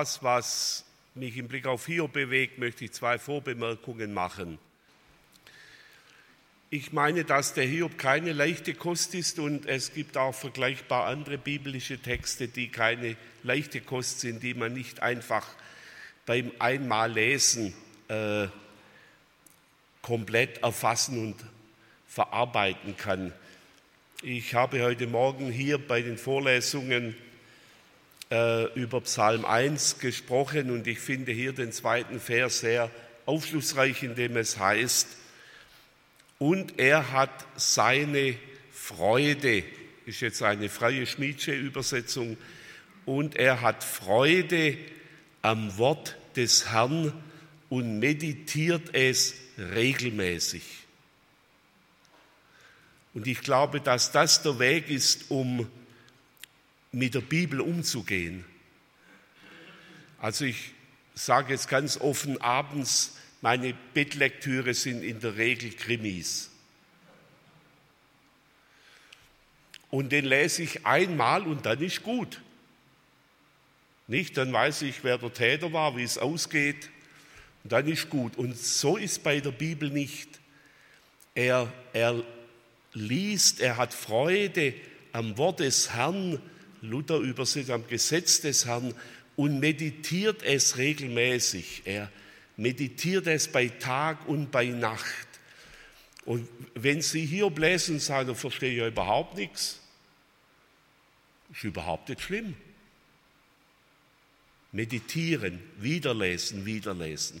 Das, was mich im Blick auf Hiob bewegt, möchte ich zwei Vorbemerkungen machen. Ich meine, dass der Hiob keine leichte Kost ist und es gibt auch vergleichbar andere biblische Texte, die keine leichte Kost sind, die man nicht einfach beim einmal lesen äh, komplett erfassen und verarbeiten kann. Ich habe heute Morgen hier bei den Vorlesungen äh, über Psalm 1 gesprochen und ich finde hier den zweiten Vers sehr aufschlussreich, in dem es heißt, und er hat seine Freude, ist jetzt eine freie Schmiedsche Übersetzung, und er hat Freude am Wort des Herrn und meditiert es regelmäßig. Und ich glaube, dass das der Weg ist, um mit der Bibel umzugehen. Also ich sage jetzt ganz offen, abends meine Bettlektüre sind in der Regel Krimis. Und den lese ich einmal und dann ist gut. Nicht, dann weiß ich, wer der Täter war, wie es ausgeht und dann ist gut. Und so ist bei der Bibel nicht. Er, er liest, er hat Freude am Wort des Herrn, Luther übersetzt am Gesetz des Herrn und meditiert es regelmäßig. Er meditiert es bei Tag und bei Nacht. Und wenn Sie hier lesen sagen, da verstehe ich ja überhaupt nichts, ist überhaupt nicht schlimm. Meditieren, wiederlesen, wiederlesen.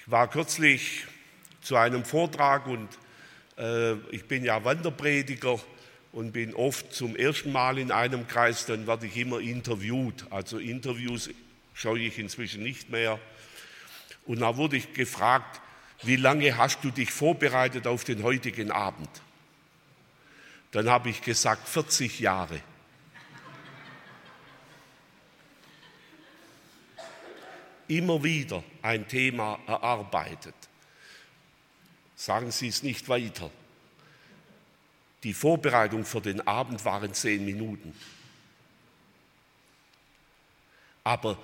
Ich war kürzlich zu einem Vortrag und äh, ich bin ja Wanderprediger und bin oft zum ersten Mal in einem Kreis, dann werde ich immer interviewt. Also Interviews schaue ich inzwischen nicht mehr. Und da wurde ich gefragt, wie lange hast du dich vorbereitet auf den heutigen Abend? Dann habe ich gesagt, 40 Jahre. Immer wieder ein Thema erarbeitet. Sagen Sie es nicht weiter. Die Vorbereitung für den Abend waren zehn Minuten. Aber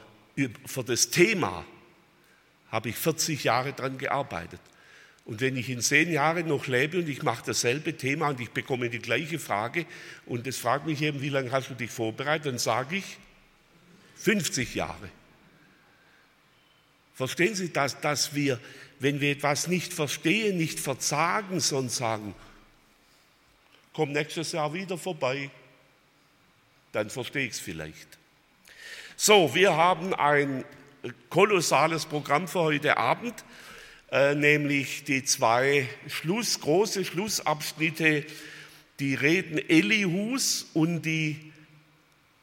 für das Thema habe ich 40 Jahre daran gearbeitet. Und wenn ich in zehn Jahren noch lebe und ich mache dasselbe Thema und ich bekomme die gleiche Frage und es fragt mich eben, wie lange hast du dich vorbereitet, dann sage ich 50 Jahre. Verstehen Sie das, dass wir, wenn wir etwas nicht verstehen, nicht verzagen, sondern sagen, komm nächstes Jahr wieder vorbei, dann verstehe ich es vielleicht. So, wir haben ein kolossales Programm für heute Abend, äh, nämlich die zwei Schluss, große Schlussabschnitte, die Reden Elihus und die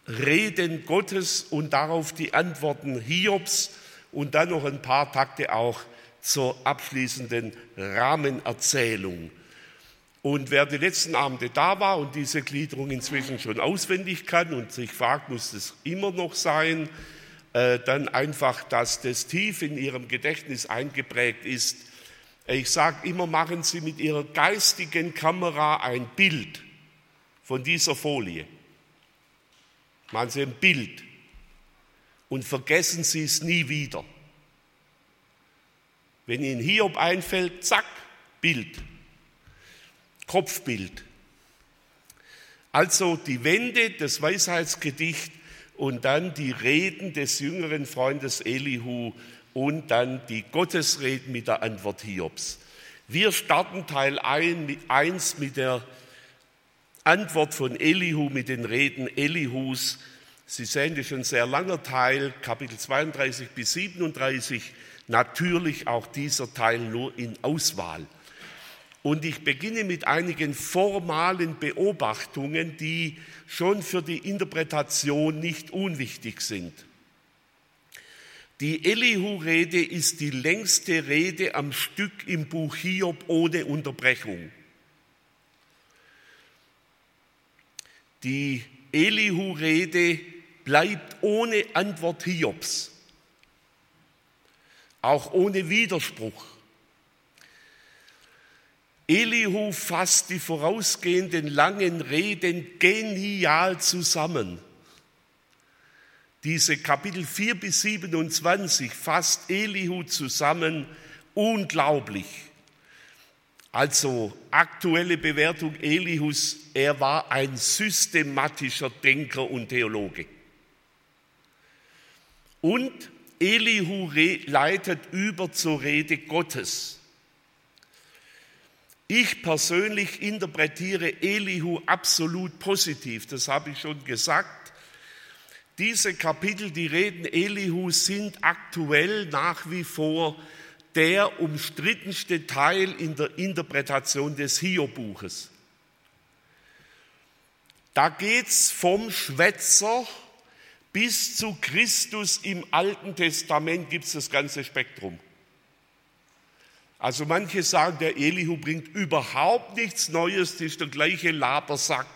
Reden Gottes und darauf die Antworten Hiobs und dann noch ein paar Takte auch zur abschließenden Rahmenerzählung. Und wer die letzten Abende da war und diese Gliederung inzwischen schon auswendig kann und sich fragt, muss es immer noch sein, äh, dann einfach, dass das tief in ihrem Gedächtnis eingeprägt ist. Ich sage immer, machen Sie mit Ihrer geistigen Kamera ein Bild von dieser Folie. Machen Sie ein Bild und vergessen Sie es nie wieder. Wenn Ihnen Hiob einfällt, zack, Bild. Kopfbild. Also die Wende, das Weisheitsgedicht und dann die Reden des jüngeren Freundes Elihu und dann die Gottesreden mit der Antwort Hiobs. Wir starten Teil 1 mit der Antwort von Elihu, mit den Reden Elihus. Sie sehen, das ist ein sehr langer Teil, Kapitel 32 bis 37, natürlich auch dieser Teil nur in Auswahl. Und ich beginne mit einigen formalen Beobachtungen, die schon für die Interpretation nicht unwichtig sind. Die Elihu-Rede ist die längste Rede am Stück im Buch Hiob ohne Unterbrechung. Die Elihu-Rede bleibt ohne Antwort Hiobs, auch ohne Widerspruch. Elihu fasst die vorausgehenden langen Reden genial zusammen. Diese Kapitel 4 bis 27 fasst Elihu zusammen, unglaublich. Also aktuelle Bewertung Elihus, er war ein systematischer Denker und Theologe. Und Elihu leitet über zur Rede Gottes. Ich persönlich interpretiere Elihu absolut positiv, das habe ich schon gesagt. Diese Kapitel, die Reden Elihu, sind aktuell nach wie vor der umstrittenste Teil in der Interpretation des Hiob-Buches. Da geht es vom Schwätzer bis zu Christus im Alten Testament gibt es das ganze Spektrum. Also manche sagen, der Elihu bringt überhaupt nichts Neues, das ist der gleiche Labersack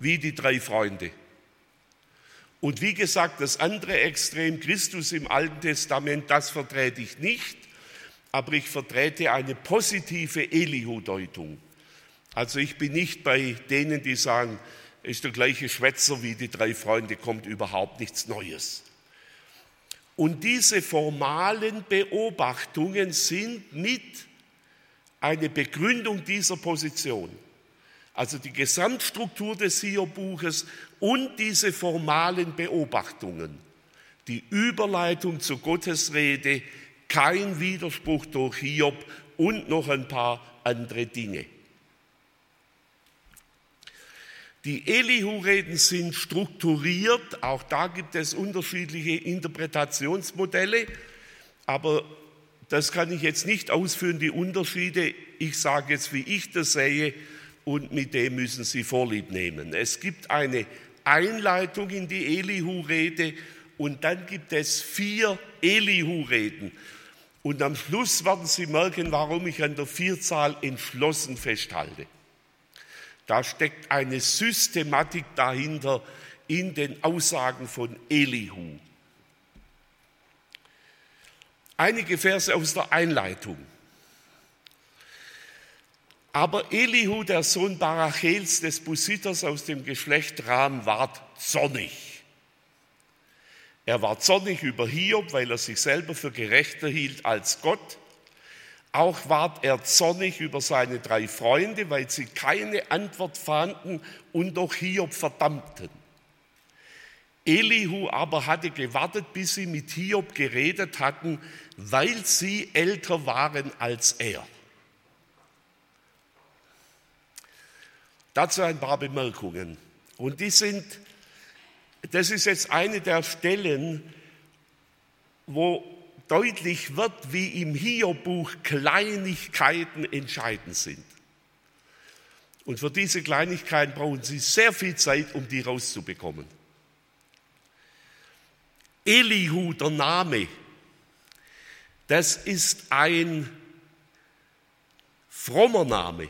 wie die drei Freunde. Und wie gesagt, das andere Extrem, Christus im Alten Testament, das vertrete ich nicht, aber ich vertrete eine positive Elihu-Deutung. Also ich bin nicht bei denen, die sagen, ist der gleiche Schwätzer wie die drei Freunde, kommt überhaupt nichts Neues. Und diese formalen Beobachtungen sind mit eine Begründung dieser Position. Also die Gesamtstruktur des Hiob-Buches und diese formalen Beobachtungen, die Überleitung zur Gottesrede, kein Widerspruch durch Hiob und noch ein paar andere Dinge. Die Elihu-Reden sind strukturiert, auch da gibt es unterschiedliche Interpretationsmodelle, aber das kann ich jetzt nicht ausführen, die Unterschiede. Ich sage jetzt, wie ich das sehe und mit dem müssen Sie Vorlieb nehmen. Es gibt eine Einleitung in die Elihu-Rede und dann gibt es vier Elihu-Reden. Und am Schluss werden Sie merken, warum ich an der Vierzahl entschlossen festhalte. Da steckt eine Systematik dahinter in den Aussagen von Elihu. Einige Verse aus der Einleitung. Aber Elihu, der Sohn Barachels des Busiters aus dem Geschlecht Ram, ward zornig. Er war zornig über Hiob, weil er sich selber für gerechter hielt als Gott auch ward er zornig über seine drei Freunde, weil sie keine Antwort fanden und doch Hiob verdammten. Elihu aber hatte gewartet, bis sie mit Hiob geredet hatten, weil sie älter waren als er. Dazu ein paar Bemerkungen. Und die sind, das ist jetzt eine der Stellen, wo deutlich wird, wie im Hiob-Buch Kleinigkeiten entscheidend sind. Und für diese Kleinigkeiten brauchen Sie sehr viel Zeit, um die rauszubekommen. Elihu, der Name, das ist ein frommer Name.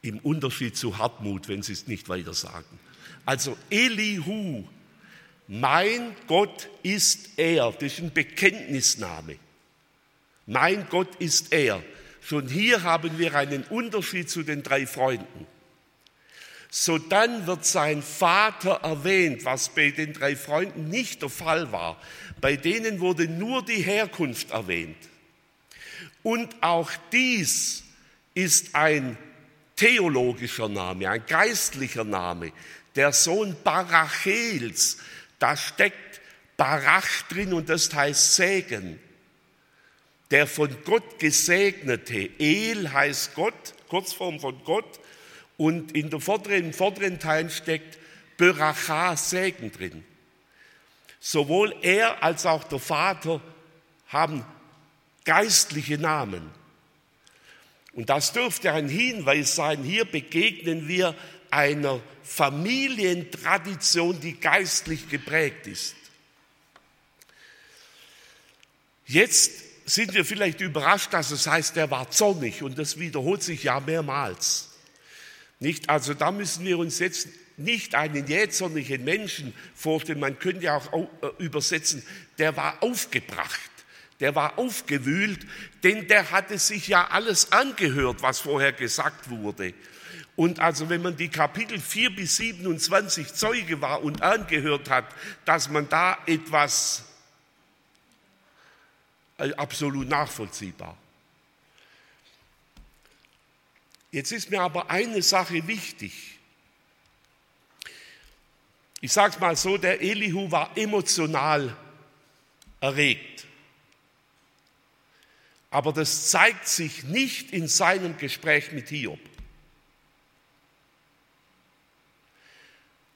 Im Unterschied zu Hartmut, wenn Sie es nicht weiter sagen. Also Elihu mein Gott ist er. Das ist ein Bekenntnisname. Mein Gott ist er. Schon hier haben wir einen Unterschied zu den drei Freunden. So dann wird sein Vater erwähnt, was bei den drei Freunden nicht der Fall war. Bei denen wurde nur die Herkunft erwähnt. Und auch dies ist ein theologischer Name, ein geistlicher Name. Der Sohn Barachels, da steckt Barach drin und das heißt Segen. Der von Gott gesegnete. El heißt Gott, Kurzform von Gott. Und in der vorderen, im vorderen Teil steckt Beracha, Segen drin. Sowohl er als auch der Vater haben geistliche Namen. Und das dürfte ein Hinweis sein. Hier begegnen wir einer Familientradition, die geistlich geprägt ist. Jetzt sind wir vielleicht überrascht, dass es heißt, er war zornig und das wiederholt sich ja mehrmals. Nicht? Also da müssen wir uns jetzt nicht einen jähzornigen Menschen vorstellen, man könnte ja auch äh, übersetzen, der war aufgebracht, der war aufgewühlt, denn der hatte sich ja alles angehört, was vorher gesagt wurde. Und also wenn man die Kapitel 4 bis 27 Zeuge war und angehört hat, dass man da etwas äh, absolut nachvollziehbar. Jetzt ist mir aber eine Sache wichtig. Ich sage es mal so, der Elihu war emotional erregt. Aber das zeigt sich nicht in seinem Gespräch mit Hiob.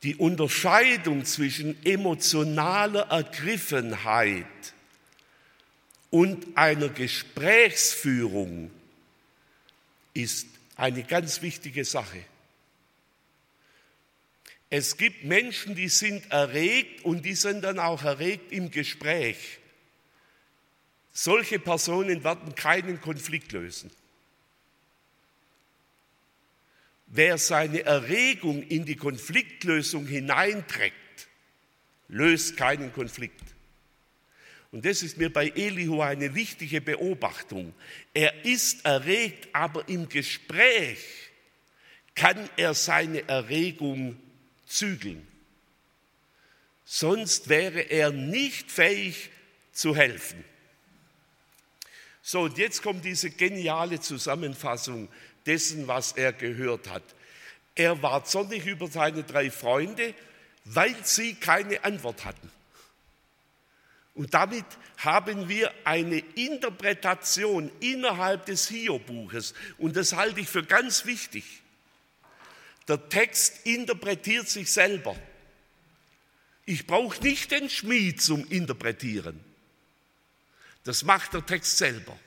Die Unterscheidung zwischen emotionaler Ergriffenheit und einer Gesprächsführung ist eine ganz wichtige Sache. Es gibt Menschen, die sind erregt und die sind dann auch erregt im Gespräch. Solche Personen werden keinen Konflikt lösen. Wer seine Erregung in die Konfliktlösung hineinträgt, löst keinen Konflikt. Und das ist mir bei Elihu eine wichtige Beobachtung. Er ist erregt, aber im Gespräch kann er seine Erregung zügeln. Sonst wäre er nicht fähig zu helfen. So, und jetzt kommt diese geniale Zusammenfassung dessen, was er gehört hat. Er war zornig über seine drei Freunde, weil sie keine Antwort hatten. Und damit haben wir eine Interpretation innerhalb des Hiob-Buches. Und das halte ich für ganz wichtig. Der Text interpretiert sich selber. Ich brauche nicht den Schmied zum Interpretieren. Das macht der Text selber.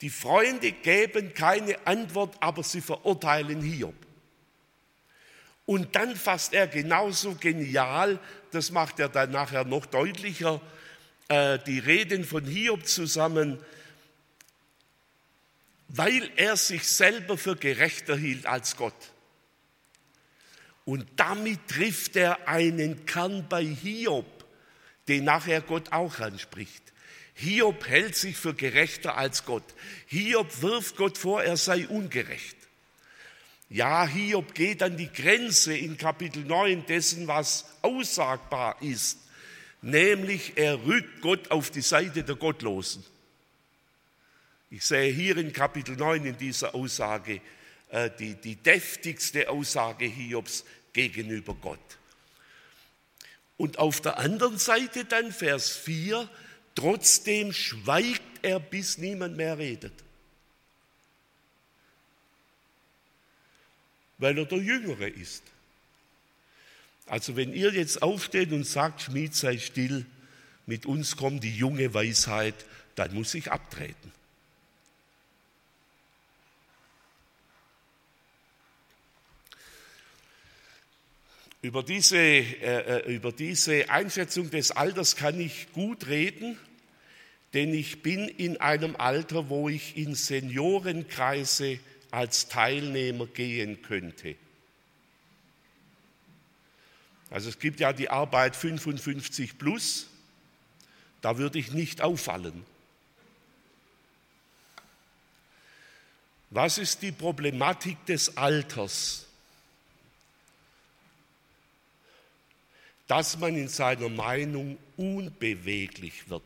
Die Freunde geben keine Antwort, aber sie verurteilen Hiob. Und dann fasst er genauso genial, das macht er dann nachher noch deutlicher, äh, die Reden von Hiob zusammen, weil er sich selber für gerechter hielt als Gott. Und damit trifft er einen Kern bei Hiob, den nachher Gott auch anspricht. Hiob hält sich für gerechter als Gott. Hiob wirft Gott vor, er sei ungerecht. Ja, Hiob geht an die Grenze in Kapitel 9 dessen, was aussagbar ist, nämlich er rückt Gott auf die Seite der Gottlosen. Ich sehe hier in Kapitel 9 in dieser Aussage äh, die, die deftigste Aussage Hiobs gegenüber Gott. Und auf der anderen Seite dann Vers 4, trotzdem schweigt er, bis niemand mehr redet. weil er der Jüngere ist. Also wenn ihr jetzt aufsteht und sagt, Schmied sei still, mit uns kommt die junge Weisheit, dann muss ich abtreten. Über diese, äh, äh, über diese Einschätzung des Alters kann ich gut reden, denn ich bin in einem Alter, wo ich in Seniorenkreise als Teilnehmer gehen könnte. Also es gibt ja die Arbeit 55 plus, da würde ich nicht auffallen. Was ist die Problematik des Alters? Dass man in seiner Meinung unbeweglich wird.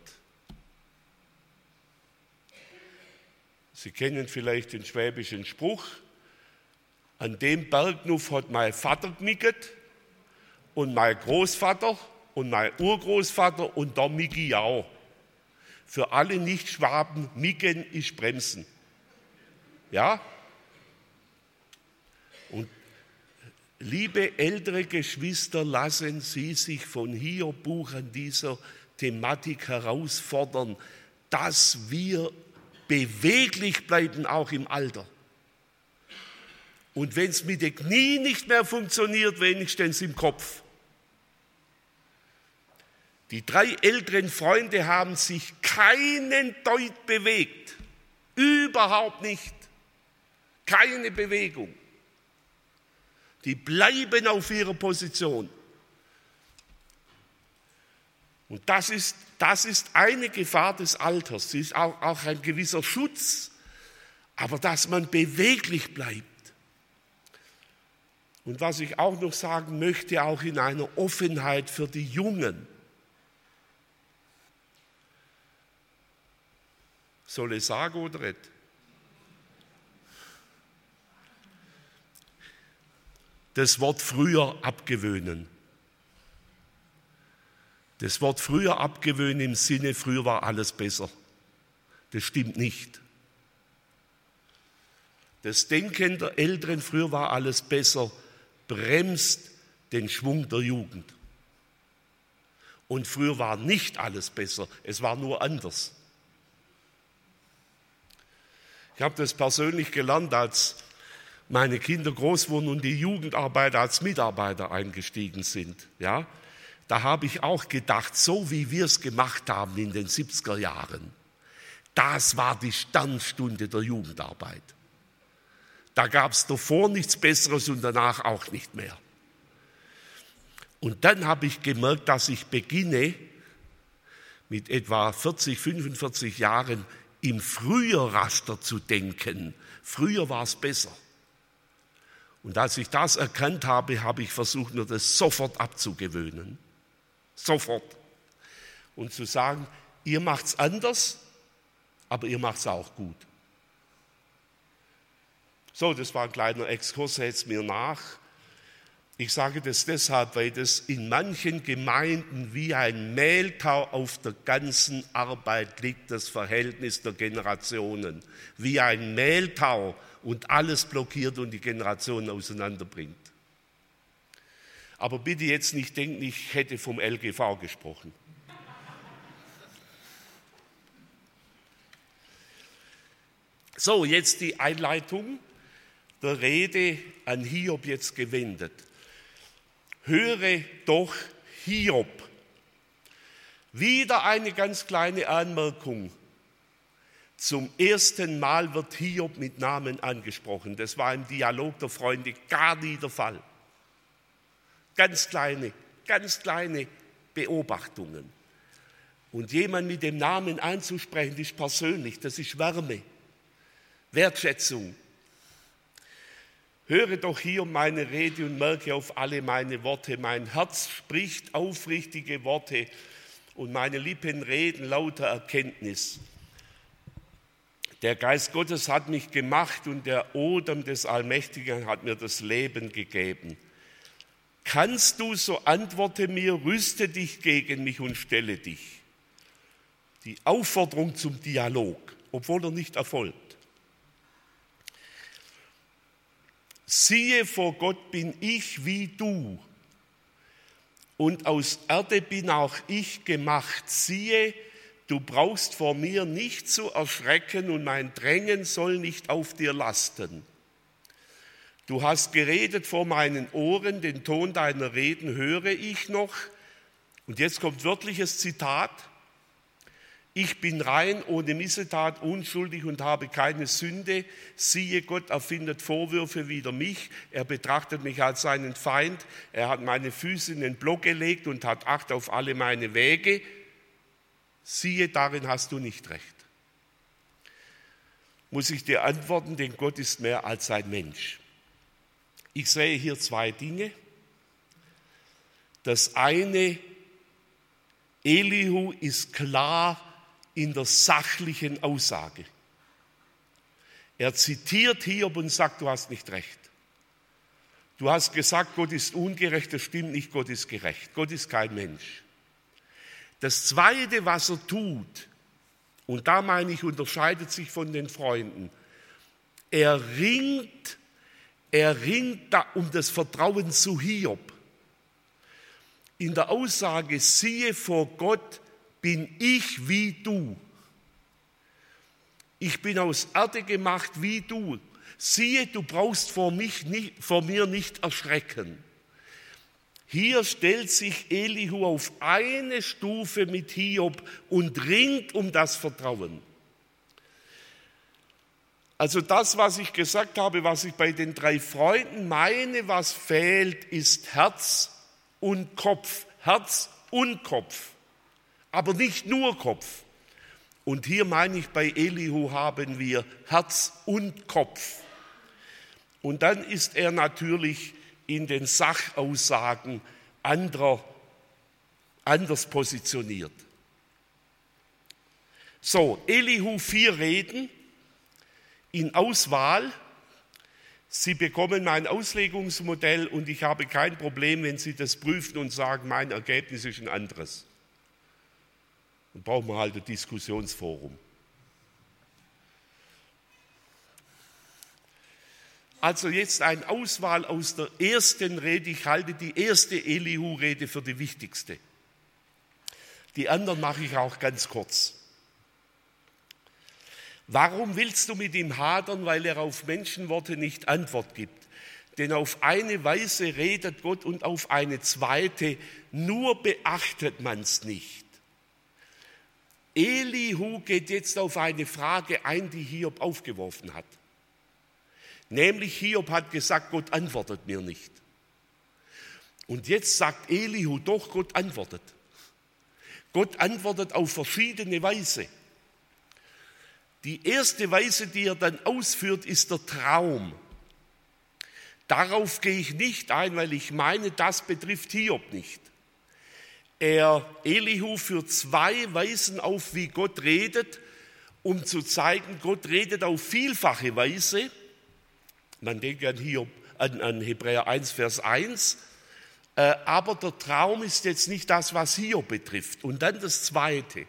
Sie kennen vielleicht den schwäbischen Spruch, an dem Bergnuff hat mein Vater genickt und mein Großvater und mein Urgroßvater und der Migi auch. Für alle Nicht-Schwaben, Micken ist Bremsen. Ja? Und liebe ältere Geschwister, lassen Sie sich von hier Buch an dieser Thematik herausfordern, dass wir beweglich bleiben, auch im Alter. Und wenn es mit den Knie nicht mehr funktioniert, wenigstens im Kopf. Die drei älteren Freunde haben sich keinen Deut bewegt. Überhaupt nicht. Keine Bewegung. Die bleiben auf ihrer Position. Und das ist, das ist eine Gefahr des Alters. Sie ist auch, auch ein gewisser Schutz, aber dass man beweglich bleibt. Und was ich auch noch sagen möchte, auch in einer Offenheit für die Jungen. Soll ich sagen oder nicht? Das Wort früher abgewöhnen. Das Wort früher abgewöhnen im Sinne, früher war alles besser. Das stimmt nicht. Das Denken der Älteren, früher war alles besser, bremst den Schwung der Jugend. Und früher war nicht alles besser, es war nur anders. Ich habe das persönlich gelernt, als meine Kinder groß wurden und die Jugendarbeiter als Mitarbeiter eingestiegen sind. Ja, da habe ich auch gedacht, so wie wir es gemacht haben in den 70er Jahren, das war die Sternstunde der Jugendarbeit. Da gab es davor nichts Besseres und danach auch nicht mehr. Und dann habe ich gemerkt, dass ich beginne, mit etwa 40, 45 Jahren im Früherraster zu denken. Früher war es besser. Und als ich das erkannt habe, habe ich versucht, mir das sofort abzugewöhnen. Sofort. Und zu sagen, ihr macht es anders, aber ihr macht es auch gut. So, das war ein kleiner Exkurs, jetzt mir nach. Ich sage das deshalb, weil das in manchen Gemeinden wie ein Mehltau auf der ganzen Arbeit liegt, das Verhältnis der Generationen. Wie ein Mehltau und alles blockiert und die Generationen auseinanderbringt. Aber bitte jetzt nicht denken, ich hätte vom LGV gesprochen. So, jetzt die Einleitung der Rede an Hiob jetzt gewendet. Höre doch Hiob. Wieder eine ganz kleine Anmerkung. Zum ersten Mal wird Hiob mit Namen angesprochen. Das war im Dialog der Freunde gar nie der Fall. Ganz kleine, ganz kleine Beobachtungen. Und jemand mit dem Namen anzusprechen, ist persönlich, das ist Wärme, Wertschätzung. Höre doch hier meine Rede und merke auf alle meine Worte. Mein Herz spricht aufrichtige Worte und meine Lippen reden lauter Erkenntnis. Der Geist Gottes hat mich gemacht und der Odem des Allmächtigen hat mir das Leben gegeben. Kannst du, so antworte mir, rüste dich gegen mich und stelle dich. Die Aufforderung zum Dialog, obwohl er nicht erfolgt. Siehe, vor Gott bin ich wie du, und aus Erde bin auch ich gemacht. Siehe, du brauchst vor mir nicht zu erschrecken, und mein Drängen soll nicht auf dir lasten. Du hast geredet vor meinen Ohren, den Ton deiner Reden höre ich noch. Und jetzt kommt wörtliches Zitat. Ich bin rein, ohne Missetat, unschuldig und habe keine Sünde. Siehe, Gott erfindet Vorwürfe wider mich. Er betrachtet mich als seinen Feind. Er hat meine Füße in den Block gelegt und hat Acht auf alle meine Wege. Siehe, darin hast du nicht recht. Muss ich dir antworten, denn Gott ist mehr als ein Mensch. Ich sehe hier zwei Dinge. Das eine, Elihu ist klar in der sachlichen Aussage. Er zitiert Hiob und sagt, du hast nicht recht. Du hast gesagt, Gott ist ungerecht, das stimmt nicht, Gott ist gerecht. Gott ist kein Mensch. Das Zweite, was er tut, und da meine ich, unterscheidet sich von den Freunden, er ringt er ringt da um das Vertrauen zu Hiob. In der Aussage, siehe vor Gott bin ich wie du. ich bin aus Erde gemacht wie du. Siehe, du brauchst vor, mich nicht, vor mir nicht erschrecken. Hier stellt sich Elihu auf eine Stufe mit Hiob und ringt um das Vertrauen. Also das, was ich gesagt habe, was ich bei den drei Freunden meine, was fehlt, ist Herz und Kopf. Herz und Kopf, aber nicht nur Kopf. Und hier meine ich, bei Elihu haben wir Herz und Kopf. Und dann ist er natürlich in den Sachaussagen anderer, anders positioniert. So, Elihu vier Reden in Auswahl. Sie bekommen mein Auslegungsmodell und ich habe kein Problem, wenn Sie das prüfen und sagen, mein Ergebnis ist ein anderes. Dann brauchen wir halt ein Diskussionsforum. Also jetzt eine Auswahl aus der ersten Rede. Ich halte die erste Elihu-Rede für die wichtigste. Die anderen mache ich auch ganz kurz. Warum willst du mit ihm hadern, weil er auf Menschenworte nicht Antwort gibt? Denn auf eine Weise redet Gott und auf eine zweite, nur beachtet man es nicht. Elihu geht jetzt auf eine Frage ein, die Hiob aufgeworfen hat. Nämlich Hiob hat gesagt, Gott antwortet mir nicht. Und jetzt sagt Elihu, doch, Gott antwortet. Gott antwortet auf verschiedene Weise. Die erste Weise, die er dann ausführt, ist der Traum. Darauf gehe ich nicht ein, weil ich meine, das betrifft Hiob nicht. Er, Elihu, führt zwei Weisen auf, wie Gott redet, um zu zeigen, Gott redet auf vielfache Weise. Man denkt an, Hiob, an, an Hebräer 1, Vers 1. Äh, aber der Traum ist jetzt nicht das, was Hiob betrifft. Und dann das Zweite.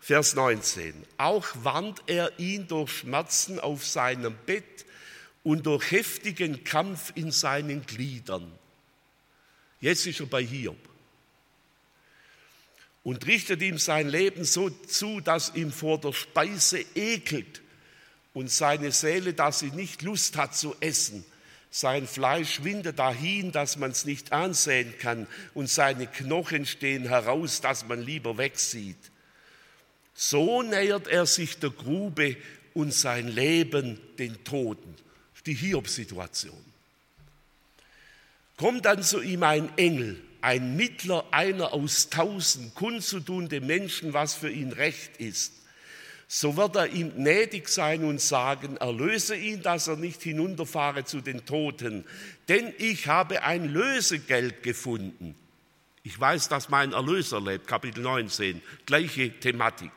Vers 19. Auch warnt er ihn durch Schmerzen auf seinem Bett und durch heftigen Kampf in seinen Gliedern. Jetzt ist er bei Hiob und richtet ihm sein Leben so zu, dass ihm vor der Speise ekelt und seine Seele, dass sie nicht Lust hat zu essen. Sein Fleisch windet dahin, dass man es nicht ansehen kann, und seine Knochen stehen heraus, dass man lieber wegsieht. So nähert er sich der Grube und sein Leben den Toten. Die Hiob-Situation. Kommt dann zu ihm ein Engel, ein Mittler, einer aus tausend, kundzutun dem Menschen, was für ihn recht ist. So wird er ihm gnädig sein und sagen, erlöse ihn, dass er nicht hinunterfahre zu den Toten, denn ich habe ein Lösegeld gefunden. Ich weiß, dass mein Erlöser lebt, Kapitel 19, gleiche Thematik.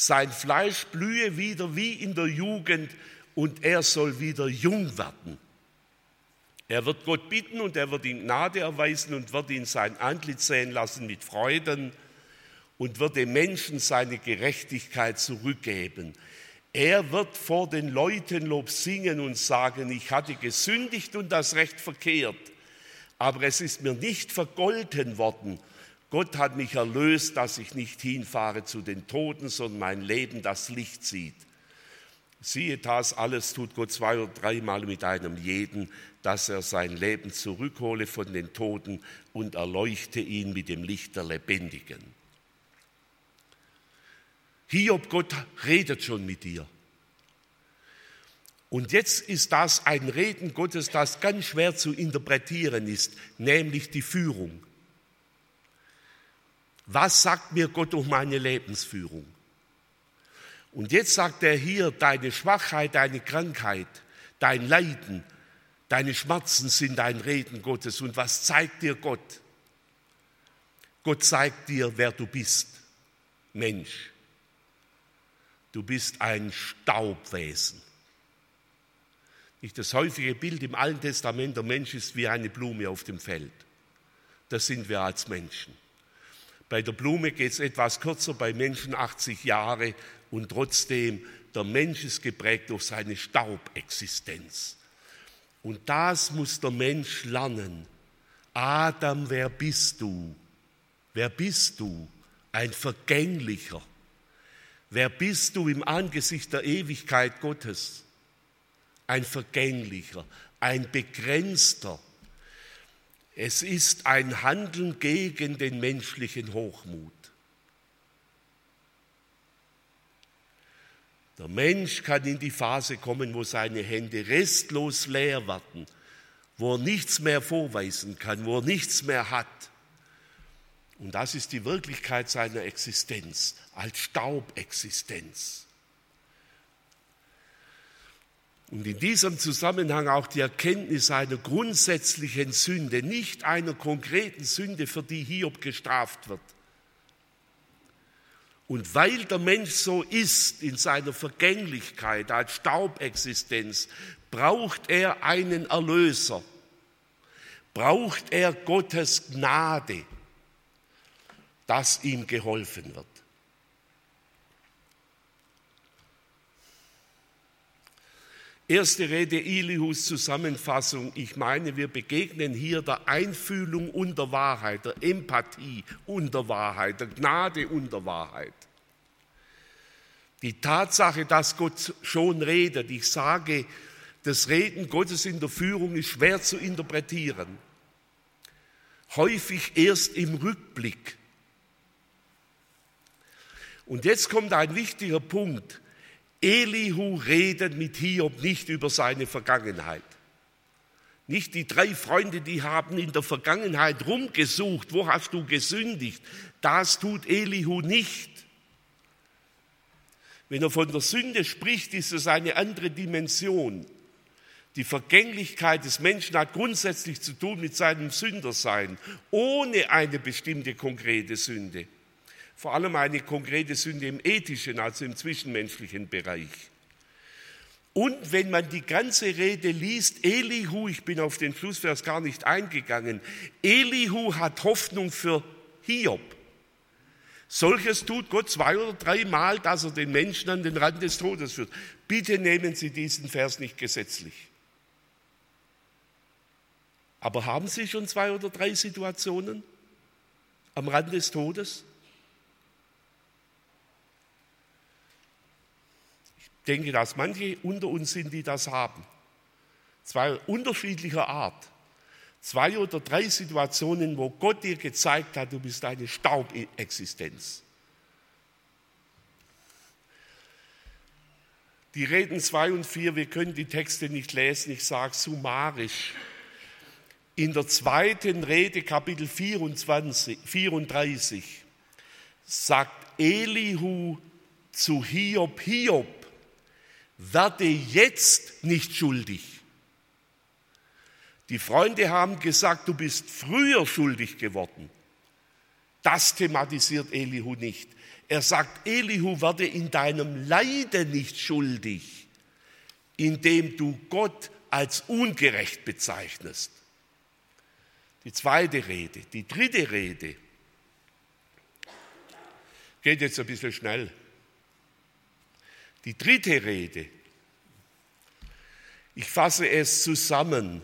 Sein Fleisch blühe wieder wie in der Jugend und er soll wieder jung werden. Er wird Gott bitten und er wird ihm Gnade erweisen und wird ihn sein Antlitz sehen lassen mit Freuden und wird dem Menschen seine Gerechtigkeit zurückgeben. Er wird vor den Leuten Lob singen und sagen, ich hatte gesündigt und das Recht verkehrt, aber es ist mir nicht vergolten worden Gott hat mich erlöst, dass ich nicht hinfahre zu den Toten, sondern mein Leben das Licht sieht. Siehe das, alles tut Gott zwei oder dreimal mit einem jeden, dass er sein Leben zurückhole von den Toten und erleuchte ihn mit dem Licht der Lebendigen. Hiob, Gott redet schon mit dir. Und jetzt ist das ein Reden Gottes, das ganz schwer zu interpretieren ist, nämlich die Führung. Was sagt mir Gott um meine Lebensführung? Und jetzt sagt er hier, deine Schwachheit, deine Krankheit, dein Leiden, deine Schmerzen sind ein Reden Gottes. Und was zeigt dir Gott? Gott zeigt dir, wer du bist. Mensch. Du bist ein Staubwesen. Nicht das häufige Bild im Alten Testament, der Mensch ist wie eine Blume auf dem Feld. Das sind wir als Menschen. Bei der Blume geht es etwas kürzer, bei Menschen 80 Jahre und trotzdem, der Mensch ist geprägt durch seine Staubexistenz. Und das muss der Mensch lernen. Adam, wer bist du? Wer bist du? Ein Vergänglicher. Wer bist du im Angesicht der Ewigkeit Gottes? Ein vergänglicher, ein begrenzter. Es ist ein Handeln gegen den menschlichen Hochmut. Der Mensch kann in die Phase kommen, wo seine Hände restlos leer werden, wo er nichts mehr vorweisen kann, wo er nichts mehr hat. Und das ist die Wirklichkeit seiner Existenz, als Staubexistenz. Und in diesem Zusammenhang auch die Erkenntnis einer grundsätzlichen Sünde, nicht einer konkreten Sünde, für die Hiob gestraft wird. Und weil der Mensch so ist in seiner Vergänglichkeit als Staubexistenz, braucht er einen Erlöser, braucht er Gottes Gnade dass ihm geholfen wird. Erste Rede Ilihus Zusammenfassung. Ich meine, wir begegnen hier der Einfühlung und der Wahrheit, der Empathie und der Wahrheit, der Gnade und der Wahrheit. Die Tatsache, dass Gott schon redet, ich sage, das Reden Gottes in der Führung ist schwer zu interpretieren. Häufig erst im Rückblick. Und jetzt kommt ein wichtiger Punkt. Elihu redet mit Hiob nicht über seine Vergangenheit. Nicht die drei Freunde, die haben in der Vergangenheit rumgesucht, wo hast du gesündigt? Das tut Elihu nicht. Wenn er von der Sünde spricht, ist es eine andere Dimension. Die Vergänglichkeit des Menschen hat grundsätzlich zu tun mit seinem Sündersein, ohne eine bestimmte konkrete Sünde vor allem eine konkrete Sünde im ethischen, also im zwischenmenschlichen Bereich. Und wenn man die ganze Rede liest, Elihu, ich bin auf den Schlussvers gar nicht eingegangen, Elihu hat Hoffnung für Hiob. Solches tut Gott zwei oder dreimal, dass er den Menschen an den Rand des Todes führt. Bitte nehmen Sie diesen Vers nicht gesetzlich. Aber haben Sie schon zwei oder drei Situationen am Rand des Todes? Denke, dass manche unter uns sind, die das haben. Zwei unterschiedlicher Art. Zwei oder drei Situationen, wo Gott dir gezeigt hat, du bist eine Staubexistenz. Die Reden 2 und 4, wir können die Texte nicht lesen, ich sage summarisch. In der zweiten Rede, Kapitel 24, 34, sagt Elihu zu Hiob, Hiob, werde jetzt nicht schuldig. Die Freunde haben gesagt, du bist früher schuldig geworden. Das thematisiert Elihu nicht. Er sagt, Elihu werde in deinem Leiden nicht schuldig, indem du Gott als ungerecht bezeichnest. Die zweite Rede, die dritte Rede geht jetzt ein bisschen schnell. Die dritte Rede, ich fasse es zusammen.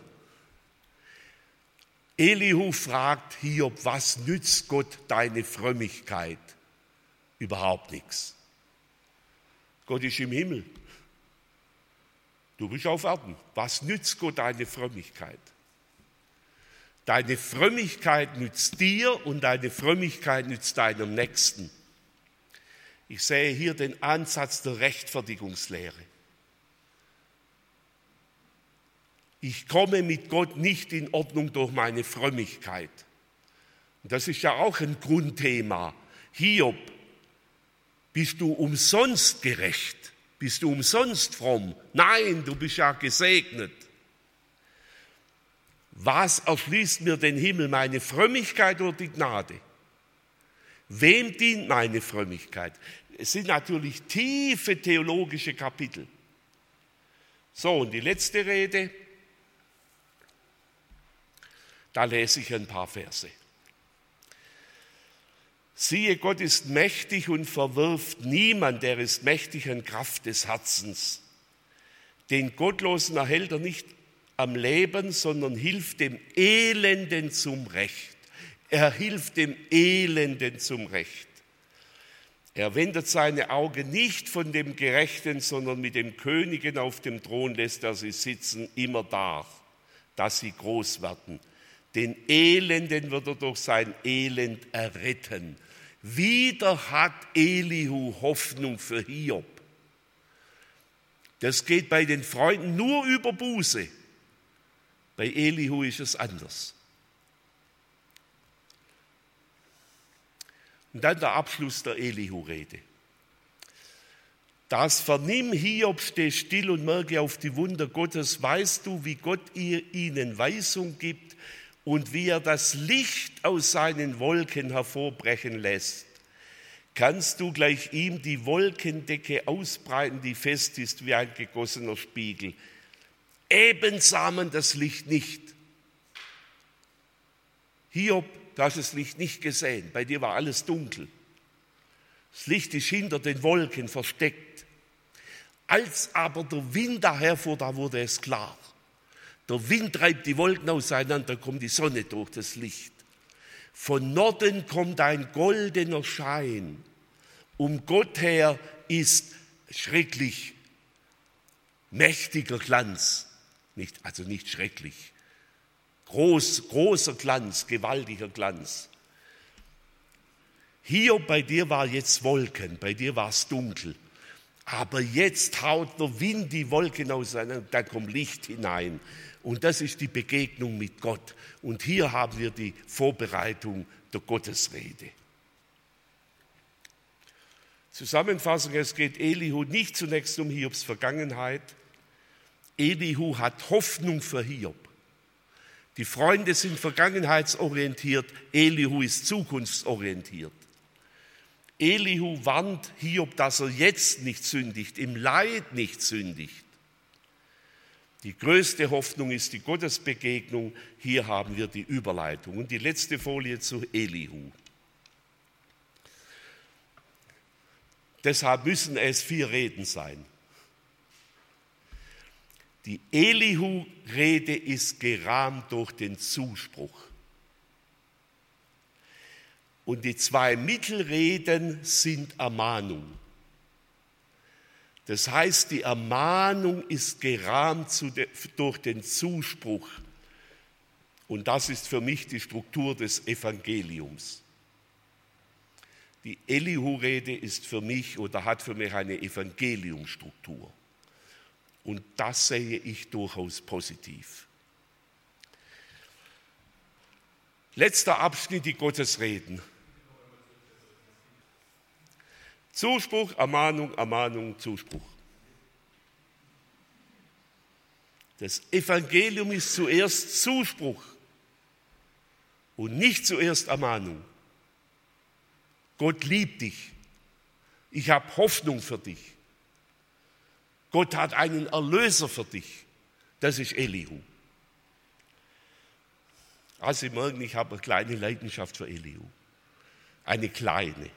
Elihu fragt Hiob, was nützt Gott deine Frömmigkeit? Überhaupt nichts. Gott ist im Himmel. Du bist auf Erden. Was nützt Gott deine Frömmigkeit? Deine Frömmigkeit nützt dir und deine Frömmigkeit nützt deinem Nächsten. Ich sehe hier den Ansatz der Rechtfertigungslehre. Ich komme mit Gott nicht in Ordnung durch meine Frömmigkeit. Und das ist ja auch ein Grundthema. Hiob, bist du umsonst gerecht? Bist du umsonst fromm? Nein, du bist ja gesegnet. Was erschließt mir den Himmel, meine Frömmigkeit oder die Gnade? Wem dient meine Frömmigkeit? Es sind natürlich tiefe theologische Kapitel. So, und die letzte Rede, da lese ich ein paar Verse. Siehe, Gott ist mächtig und verwirft niemand, der ist mächtig an Kraft des Herzens. Den Gottlosen erhält er nicht am Leben, sondern hilft dem Elenden zum Recht. Er hilft dem Elenden zum Recht. Er wendet seine Augen nicht von dem Gerechten, sondern mit dem Königen auf dem Thron lässt er sie sitzen, immer da, dass sie groß werden. Den Elenden wird er durch sein Elend erretten. Wieder hat Elihu Hoffnung für Hiob. Das geht bei den Freunden nur über Buße. Bei Elihu ist es anders. Und dann der Abschluss der Elihu-Rede. Das vernimm Hiob, steh still und merke auf die Wunder Gottes. Weißt du, wie Gott ihr ihnen Weisung gibt und wie er das Licht aus seinen Wolken hervorbrechen lässt? Kannst du gleich ihm die Wolkendecke ausbreiten, die fest ist wie ein gegossener Spiegel? Ebensamen das Licht nicht. Hiob du hast das Licht nicht gesehen, bei dir war alles dunkel. Das Licht ist hinter den Wolken versteckt. Als aber der Wind daherfuhr, da wurde es klar. Der Wind treibt die Wolken auseinander, kommt die Sonne durch das Licht. Von Norden kommt ein goldener Schein. Um Gott her ist schrecklich mächtiger Glanz. Nicht, also nicht schrecklich, Groß, großer Glanz, gewaltiger Glanz. Hier bei dir war jetzt Wolken, bei dir war es dunkel. Aber jetzt haut der Wind die Wolken auseinander, da kommt Licht hinein. Und das ist die Begegnung mit Gott. Und hier haben wir die Vorbereitung der Gottesrede. Zusammenfassung, es geht Elihu nicht zunächst um Hiobs Vergangenheit. Elihu hat Hoffnung für Hiob. Die Freunde sind vergangenheitsorientiert, Elihu ist zukunftsorientiert. Elihu warnt Hiob, dass er jetzt nicht sündigt, im Leid nicht sündigt. Die größte Hoffnung ist die Gottesbegegnung. Hier haben wir die Überleitung. Und die letzte Folie zu Elihu. Deshalb müssen es vier Reden sein. Die Elihu-Rede ist gerahmt durch den Zuspruch. Und die zwei Mittelreden sind Ermahnung. Das heißt, die Ermahnung ist gerahmt durch den Zuspruch. Und das ist für mich die Struktur des Evangeliums. Die Elihu-Rede ist für mich oder hat für mich eine Evangeliumstruktur. Und das sehe ich durchaus positiv. Letzter Abschnitt, die Gottesreden. Zuspruch, Ermahnung, Ermahnung, Zuspruch. Das Evangelium ist zuerst Zuspruch und nicht zuerst Ermahnung. Gott liebt dich. Ich habe Hoffnung für dich. Gott hat einen Erlöser für dich. Das ist Elihu. Also Sie merken, ich habe eine kleine Leidenschaft für Elihu. Eine kleine,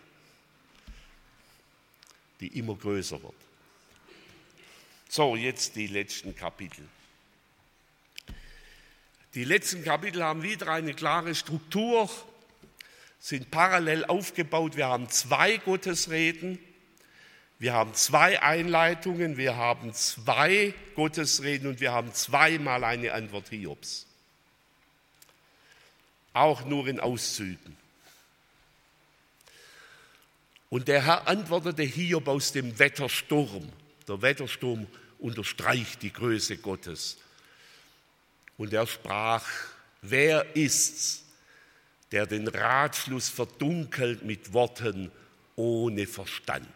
die immer größer wird. So, jetzt die letzten Kapitel. Die letzten Kapitel haben wieder eine klare Struktur, sind parallel aufgebaut. Wir haben zwei Gottesreden wir haben zwei Einleitungen, wir haben zwei Gottesreden und wir haben zweimal eine Antwort Hiobs. Auch nur in Auszügen. Und der Herr antwortete Hiob aus dem Wettersturm. Der Wettersturm unterstreicht die Größe Gottes. Und er sprach, wer ist's, der den Ratschluss verdunkelt mit Worten ohne Verstand?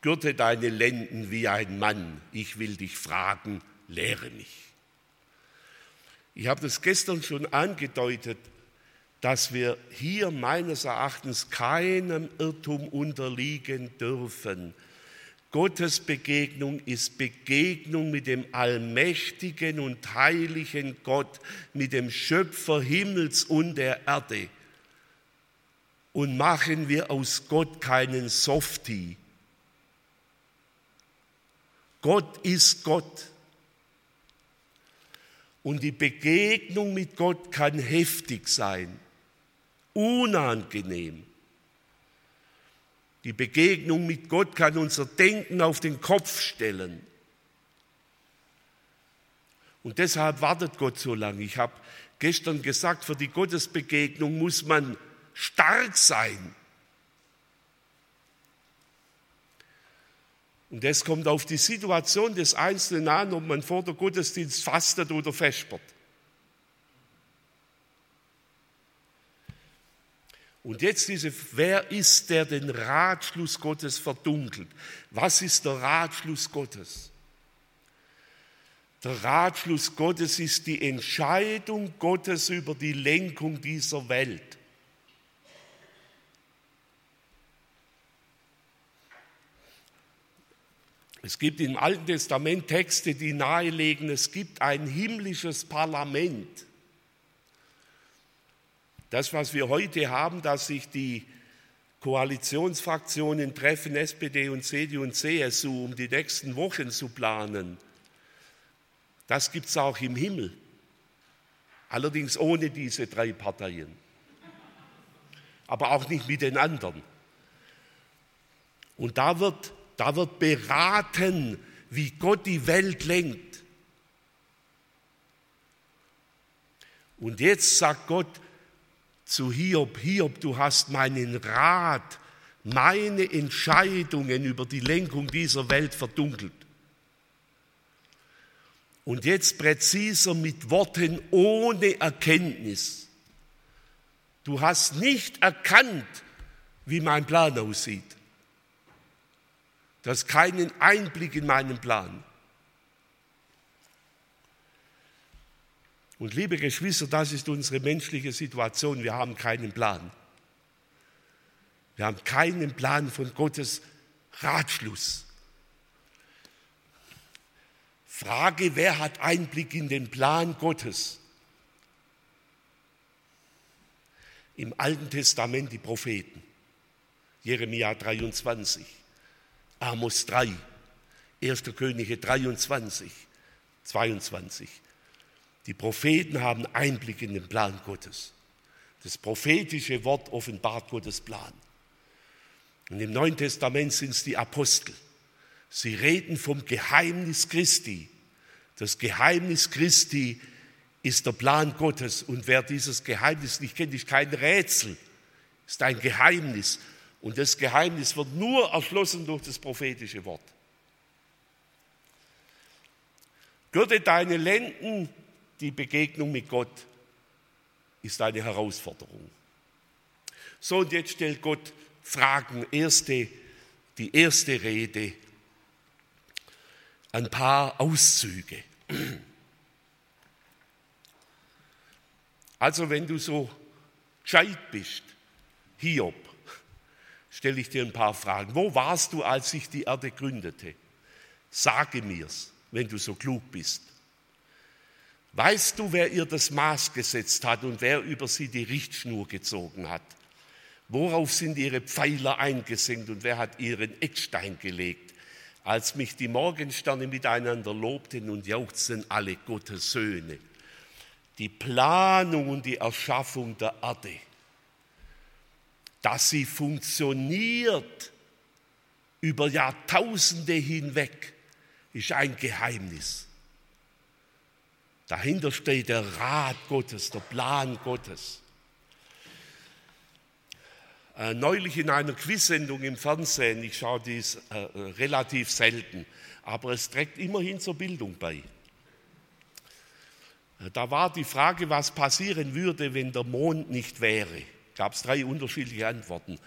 Gürte deine Lenden wie ein Mann, ich will dich fragen, lehre mich. Ich habe das gestern schon angedeutet, dass wir hier meines Erachtens keinem Irrtum unterliegen dürfen. Gottes Begegnung ist Begegnung mit dem allmächtigen und heiligen Gott, mit dem Schöpfer Himmels und der Erde. Und machen wir aus Gott keinen Softie, Gott ist Gott. Und die Begegnung mit Gott kann heftig sein, unangenehm. Die Begegnung mit Gott kann unser Denken auf den Kopf stellen. Und deshalb wartet Gott so lange. Ich habe gestern gesagt, für die Gottesbegegnung muss man stark sein. Und es kommt auf die Situation des Einzelnen an, ob man vor der Gottesdienst fastet oder vespert. Und jetzt diese, wer ist, der den Ratschluss Gottes verdunkelt? Was ist der Ratschluss Gottes? Der Ratschluss Gottes ist die Entscheidung Gottes über die Lenkung dieser Welt. Es gibt im Alten Testament Texte, die nahelegen, es gibt ein himmlisches Parlament. Das, was wir heute haben, dass sich die Koalitionsfraktionen treffen, SPD und CDU und CSU, um die nächsten Wochen zu planen, das gibt es auch im Himmel. Allerdings ohne diese drei Parteien. Aber auch nicht mit den anderen. Und da wird da wird beraten, wie Gott die Welt lenkt. Und jetzt sagt Gott zu Hiob, Hiob, du hast meinen Rat, meine Entscheidungen über die Lenkung dieser Welt verdunkelt. Und jetzt präziser mit Worten ohne Erkenntnis. Du hast nicht erkannt, wie mein Plan aussieht. Du hast keinen Einblick in meinen Plan. Und liebe Geschwister, das ist unsere menschliche Situation. Wir haben keinen Plan. Wir haben keinen Plan von Gottes Ratschluss. Frage, wer hat Einblick in den Plan Gottes? Im Alten Testament die Propheten. Jeremia 23. Amos 3, 1. Könige 23, 22. Die Propheten haben Einblick in den Plan Gottes. Das prophetische Wort offenbart Gottes Plan. Und im Neuen Testament sind es die Apostel. Sie reden vom Geheimnis Christi. Das Geheimnis Christi ist der Plan Gottes. Und wer dieses Geheimnis nicht kennt, ist kein Rätsel, ist ein Geheimnis. Und das Geheimnis wird nur erschlossen durch das prophetische Wort. Gürte deine Lenden, die Begegnung mit Gott ist eine Herausforderung. So, und jetzt stellt Gott Fragen, erste, die erste Rede, ein paar Auszüge. Also, wenn du so gescheit bist, Hiob, stelle ich dir ein paar Fragen. Wo warst du, als sich die Erde gründete? Sage mir's, wenn du so klug bist. Weißt du, wer ihr das Maß gesetzt hat und wer über sie die Richtschnur gezogen hat? Worauf sind ihre Pfeiler eingesenkt und wer hat ihren Eckstein gelegt? Als mich die Morgensterne miteinander lobten und jauchzten alle Gottes Söhne. Die Planung und die Erschaffung der Erde dass sie funktioniert über Jahrtausende hinweg, ist ein Geheimnis. Dahinter steht der Rat Gottes, der Plan Gottes. Äh, neulich in einer Quizsendung im Fernsehen, ich schaue dies äh, relativ selten, aber es trägt immerhin zur Bildung bei. Äh, da war die Frage, was passieren würde, wenn der Mond nicht wäre gab es drei unterschiedliche Antworten.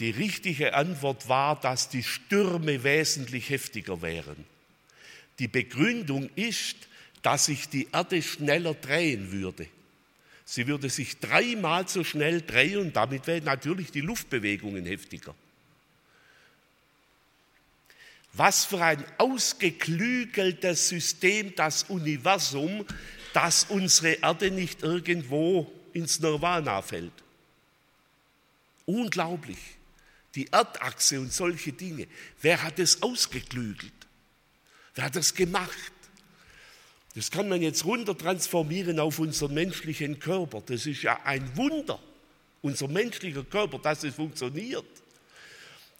Die richtige Antwort war, dass die Stürme wesentlich heftiger wären. Die Begründung ist, dass sich die Erde schneller drehen würde. Sie würde sich dreimal so schnell drehen und damit wären natürlich die Luftbewegungen heftiger. Was für ein ausgeklügeltes System das Universum, dass unsere Erde nicht irgendwo ins Nirvana fällt. Unglaublich. Die Erdachse und solche Dinge. Wer hat es ausgeklügelt? Wer hat das gemacht? Das kann man jetzt runter transformieren auf unseren menschlichen Körper. Das ist ja ein Wunder, unser menschlicher Körper, dass es funktioniert.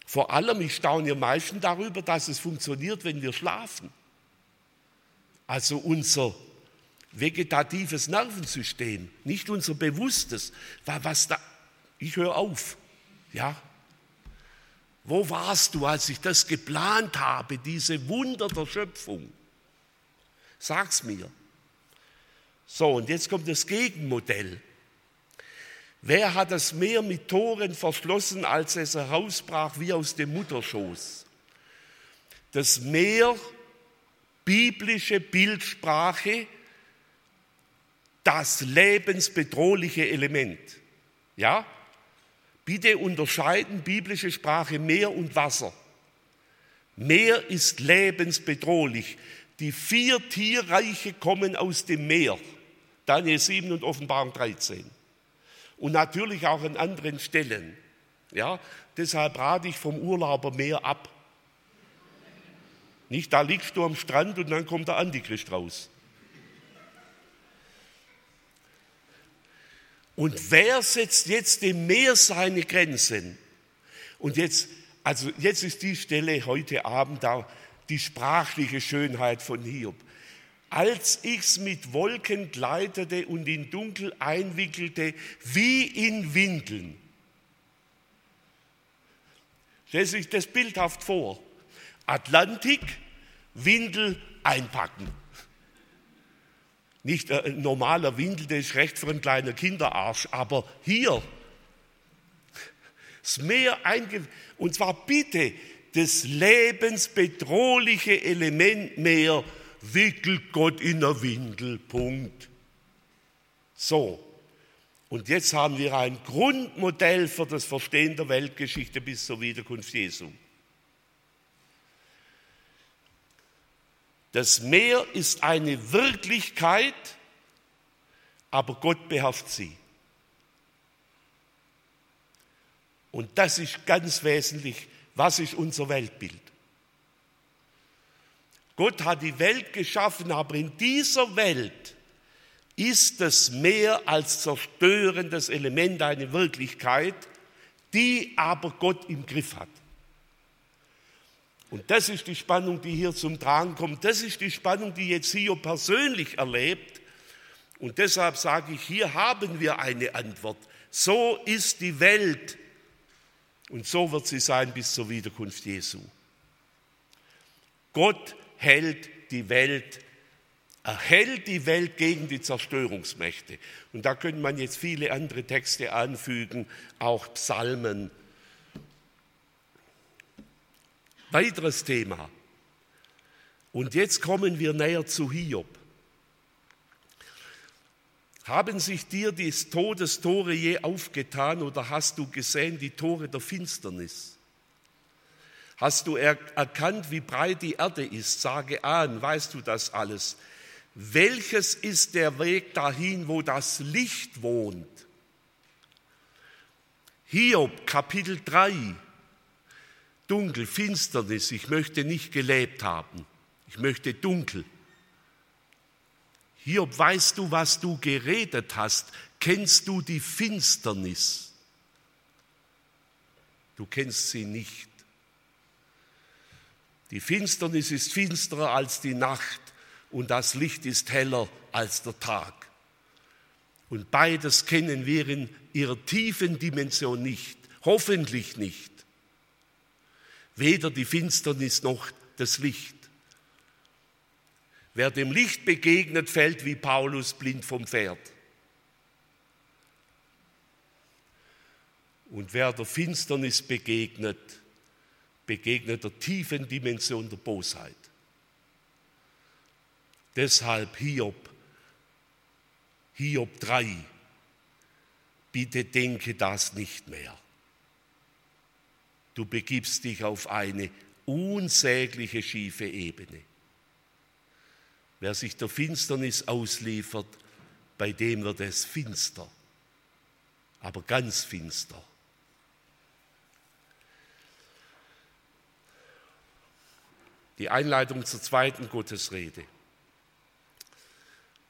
Vor allem, ich staune am meisten darüber, dass es funktioniert, wenn wir schlafen. Also unser vegetatives Nervensystem, nicht unser bewusstes, was da, ich höre auf, ja. Wo warst du, als ich das geplant habe, diese Wunder der Schöpfung? Sag's mir. So, und jetzt kommt das Gegenmodell. Wer hat das Meer mit Toren verschlossen, als es herausbrach wie aus dem Mutterschoß? Das Meer, biblische Bildsprache, das lebensbedrohliche Element. Ja? Bitte unterscheiden biblische Sprache Meer und Wasser. Meer ist lebensbedrohlich. Die vier Tierreiche kommen aus dem Meer. Daniel 7 und Offenbarung 13. Und natürlich auch an anderen Stellen. Ja, deshalb rate ich vom Urlauber mehr ab. Nicht, da liegst du am Strand und dann kommt der Antichrist raus. Und wer setzt jetzt dem Meer seine Grenzen? Und jetzt, also jetzt ist die Stelle heute Abend da, die sprachliche Schönheit von Hiob als ich's mit Wolken gleitete und in Dunkel einwickelte, wie in Windeln. Stell sich das bildhaft vor. Atlantik, Windel einpacken. Nicht ein normaler Windel, der ist recht für einen kleinen Kinderarsch, aber hier das Meer einge und zwar bitte das lebensbedrohliche Element Meer wickelt Gott in der Windel. Punkt. So. Und jetzt haben wir ein Grundmodell für das Verstehen der Weltgeschichte bis zur Wiederkunft Jesu. Das Meer ist eine Wirklichkeit, aber Gott beherrscht sie. Und das ist ganz wesentlich. Was ist unser Weltbild? Gott hat die Welt geschaffen, aber in dieser Welt ist das Meer als zerstörendes Element eine Wirklichkeit, die aber Gott im Griff hat. Und das ist die Spannung, die hier zum Tragen kommt. Das ist die Spannung, die jetzt hier persönlich erlebt. Und deshalb sage ich, hier haben wir eine Antwort. So ist die Welt. Und so wird sie sein bis zur Wiederkunft Jesu. Gott hält die Welt, erhält die Welt gegen die Zerstörungsmächte. Und da könnte man jetzt viele andere Texte anfügen, auch Psalmen. Weiteres Thema. Und jetzt kommen wir näher zu Hiob. Haben sich dir die Todestore je aufgetan oder hast du gesehen die Tore der Finsternis? Hast du erkannt, wie breit die Erde ist? Sage an, weißt du das alles? Welches ist der Weg dahin, wo das Licht wohnt? Hiob, Kapitel 3. Dunkel, Finsternis, ich möchte nicht gelebt haben. Ich möchte dunkel. Hiob, weißt du, was du geredet hast? Kennst du die Finsternis? Du kennst sie nicht. Die Finsternis ist finsterer als die Nacht und das Licht ist heller als der Tag. Und beides kennen wir in ihrer tiefen Dimension nicht, hoffentlich nicht. Weder die Finsternis noch das Licht. Wer dem Licht begegnet, fällt wie Paulus blind vom Pferd. Und wer der Finsternis begegnet, begegnet der tiefen Dimension der Bosheit. Deshalb Hiob, Hiob 3, bitte denke das nicht mehr. Du begibst dich auf eine unsägliche schiefe Ebene. Wer sich der Finsternis ausliefert, bei dem wird es finster, aber ganz finster. die Einleitung zur zweiten Gottesrede.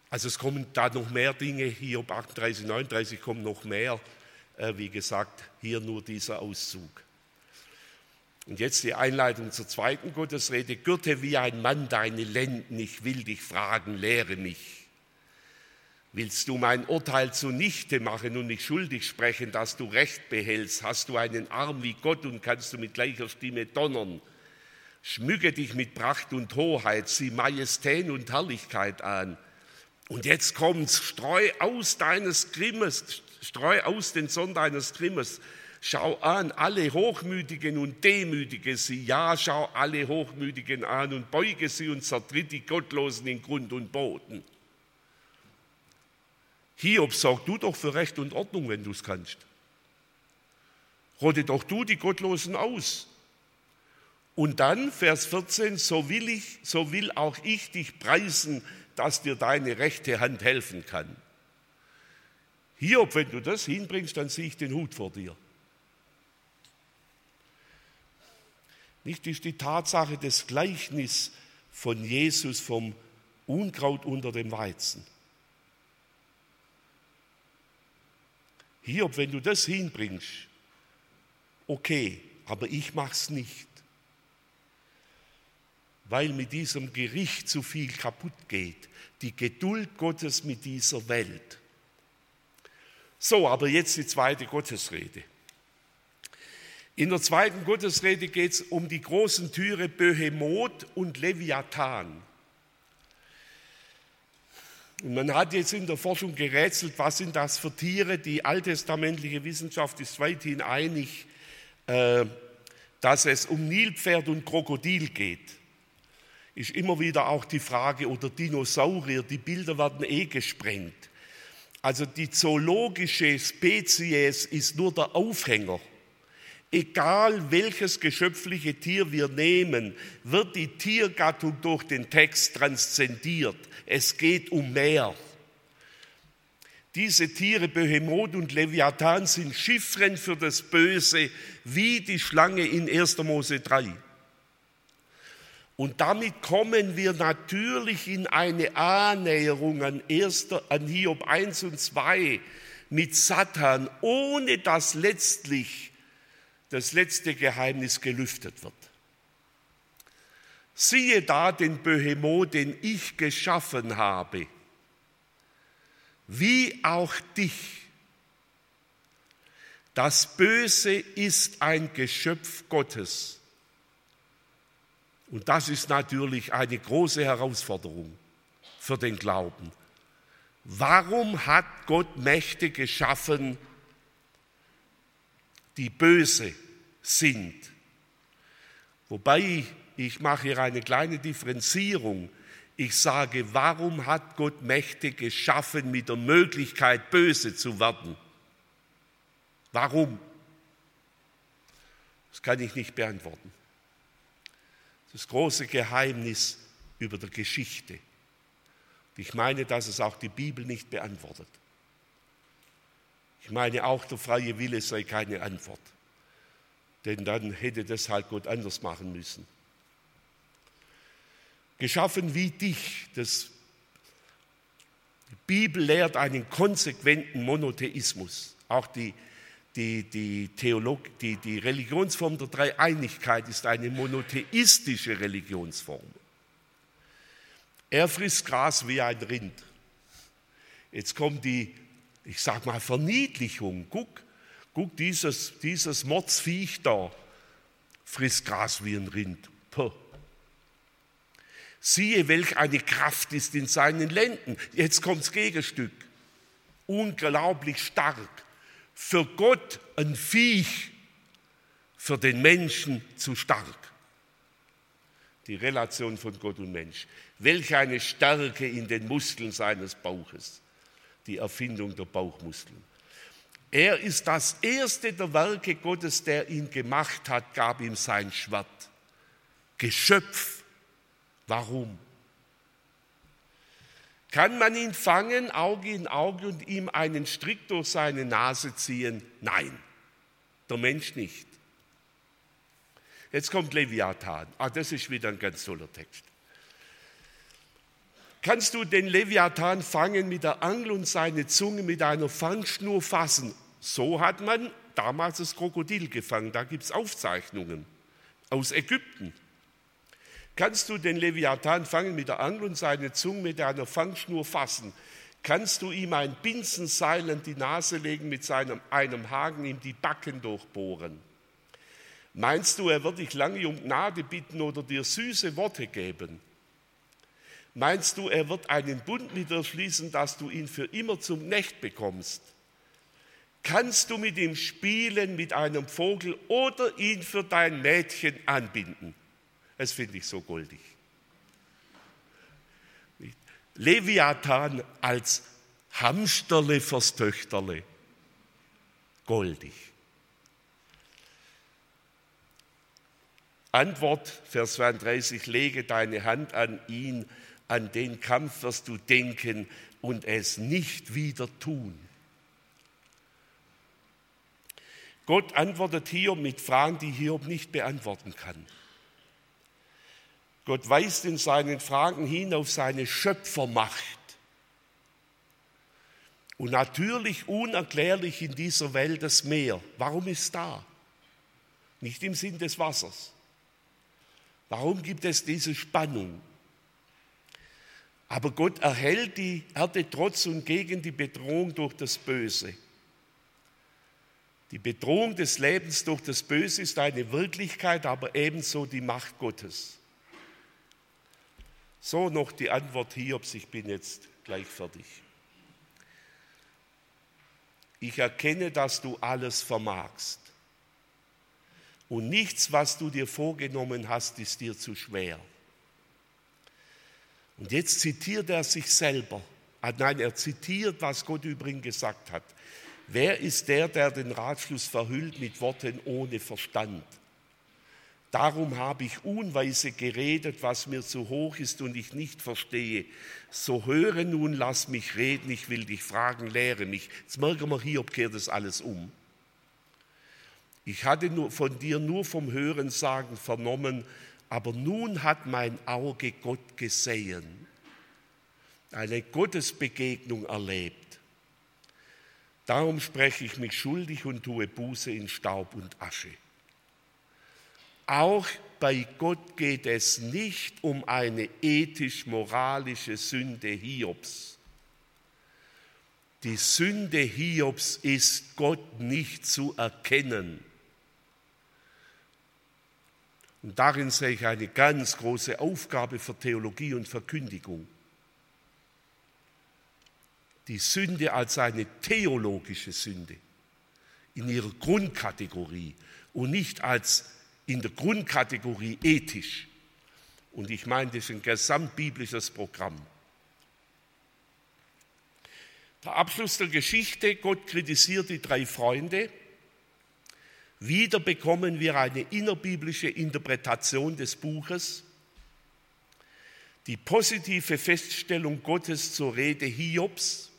Also es kommen da noch mehr Dinge, hier ob 38, 39 kommen noch mehr. Äh, wie gesagt, hier nur dieser Auszug. Und jetzt die Einleitung zur zweiten Gottesrede. Gürte wie ein Mann deine Lenden, ich will dich fragen, lehre mich. Willst du mein Urteil zunichte machen und mich schuldig sprechen, dass du Recht behältst? Hast du einen Arm wie Gott und kannst du mit gleicher Stimme donnern? Schmücke dich mit Pracht und Hoheit, sieh Majestät und Herrlichkeit an. Und jetzt kommt's, streu aus deines Grimmes, streu aus den Sonn deines Grimmes. Schau an alle Hochmütigen und Demütige sie. Ja, schau alle Hochmütigen an und beuge sie und zertritt die Gottlosen in Grund und Boden. Hiob, sorg du doch für Recht und Ordnung, wenn du es kannst. Rotte doch du die Gottlosen aus. Und dann, Vers 14, so will ich, so will auch ich dich preisen, dass dir deine rechte Hand helfen kann. Hiob, wenn du das hinbringst, dann ziehe ich den Hut vor dir. Nicht ist die Tatsache des Gleichnis von Jesus vom Unkraut unter dem Weizen. Hiob, wenn du das hinbringst, okay, aber ich mach's nicht. Weil mit diesem Gericht zu viel kaputt geht. Die Geduld Gottes mit dieser Welt. So, aber jetzt die zweite Gottesrede. In der zweiten Gottesrede geht es um die großen Türe Behemoth und Leviathan. Und man hat jetzt in der Forschung gerätselt, was sind das für Tiere. Die alttestamentliche Wissenschaft ist weithin einig, äh, dass es um Nilpferd und Krokodil geht. Ist immer wieder auch die Frage, oder Dinosaurier, die Bilder werden eh gesprengt. Also die zoologische Spezies ist nur der Aufhänger. Egal welches geschöpfliche Tier wir nehmen, wird die Tiergattung durch den Text transzendiert. Es geht um mehr. Diese Tiere, Behemoth und Leviathan, sind Chiffren für das Böse, wie die Schlange in 1. Mose 3. Und damit kommen wir natürlich in eine Annäherung an, 1., an Hiob 1 und 2 mit Satan, ohne dass letztlich das letzte Geheimnis gelüftet wird. Siehe da den Behemoth, den ich geschaffen habe, wie auch dich. Das Böse ist ein Geschöpf Gottes. Und das ist natürlich eine große Herausforderung für den Glauben. Warum hat Gott Mächte geschaffen, die böse sind. Wobei ich mache hier eine kleine Differenzierung. Ich sage, warum hat Gott Mächte geschaffen mit der Möglichkeit, böse zu werden? Warum? Das kann ich nicht beantworten. Das große Geheimnis über der Geschichte. Ich meine, dass es auch die Bibel nicht beantwortet. Ich meine auch, der freie Wille sei keine Antwort. Denn dann hätte das halt Gott anders machen müssen. Geschaffen wie dich, das die Bibel lehrt einen konsequenten Monotheismus. Auch die, die, die, Theolog, die, die Religionsform der Dreieinigkeit ist eine monotheistische Religionsform. Er frisst Gras wie ein Rind. Jetzt kommt die ich sag mal, Verniedlichung. Guck, guck dieses, dieses Mordsviech da, frisst Gras wie ein Rind. Puh. Siehe, welch eine Kraft ist in seinen Lenden. Jetzt kommt das Gegenstück. Unglaublich stark. Für Gott ein Viech, für den Menschen zu stark. Die Relation von Gott und Mensch. Welch eine Stärke in den Muskeln seines Bauches die Erfindung der Bauchmuskeln. Er ist das erste der Werke Gottes, der ihn gemacht hat, gab ihm sein Schwert. Geschöpf. Warum? Kann man ihn fangen, Auge in Auge und ihm einen Strick durch seine Nase ziehen? Nein, der Mensch nicht. Jetzt kommt Leviathan. Ah, das ist wieder ein ganz toller Text. Kannst du den Leviathan fangen mit der Angel und seine Zunge mit einer Fangschnur fassen? So hat man damals das Krokodil gefangen. Da gibt es Aufzeichnungen. aus Ägypten. Kannst du den Leviathan fangen mit der Angel und seine Zunge mit einer Fangschnur fassen? Kannst du ihm ein Binsenseil an die Nase legen, mit seinem, einem Haken ihm die Backen durchbohren? Meinst du, er wird dich lange um Gnade bitten oder dir süße Worte geben? Meinst du, er wird einen Bund mit dir schließen, dass du ihn für immer zum Knecht bekommst? Kannst du mit ihm spielen, mit einem Vogel oder ihn für dein Mädchen anbinden? Das finde ich so goldig. Leviathan als Hamsterle fürs Töchterle. Goldig. Antwort, Vers 32, lege deine Hand an ihn, an den Kampf wirst du denken und es nicht wieder tun. Gott antwortet Hiob mit Fragen, die Hiob nicht beantworten kann. Gott weist in seinen Fragen hin auf seine Schöpfermacht. Und natürlich unerklärlich in dieser Welt das Meer. Warum ist da? Nicht im Sinn des Wassers. Warum gibt es diese Spannung? Aber Gott erhält die Erde trotz und gegen die Bedrohung durch das Böse. Die Bedrohung des Lebens durch das Böse ist eine Wirklichkeit, aber ebenso die Macht Gottes. So noch die Antwort Hiobs, ich bin jetzt gleich fertig. Ich erkenne, dass du alles vermagst. Und nichts, was du dir vorgenommen hast, ist dir zu schwer. Und jetzt zitiert er sich selber. Ah, nein, er zitiert, was Gott übrigens gesagt hat. Wer ist der, der den Ratschluss verhüllt mit Worten ohne Verstand? Darum habe ich unweise geredet, was mir zu hoch ist und ich nicht verstehe. So höre nun, lass mich reden, ich will dich fragen, lehre mich. Jetzt merken wir hier, ob kehrt das alles um. Ich hatte nur von dir nur vom Hörensagen vernommen, aber nun hat mein Auge Gott gesehen, eine Gottesbegegnung erlebt. Darum spreche ich mich schuldig und tue Buße in Staub und Asche. Auch bei Gott geht es nicht um eine ethisch-moralische Sünde Hiobs. Die Sünde Hiobs ist Gott nicht zu erkennen. Und darin sehe ich eine ganz große Aufgabe für Theologie und Verkündigung. Die Sünde als eine theologische Sünde in ihrer Grundkategorie und nicht als in der Grundkategorie ethisch. Und ich meine, das ist ein gesamtbiblisches Programm. Der Abschluss der Geschichte, Gott kritisiert die drei Freunde wieder bekommen wir eine innerbiblische Interpretation des Buches, die positive Feststellung Gottes zur Rede Hiobs.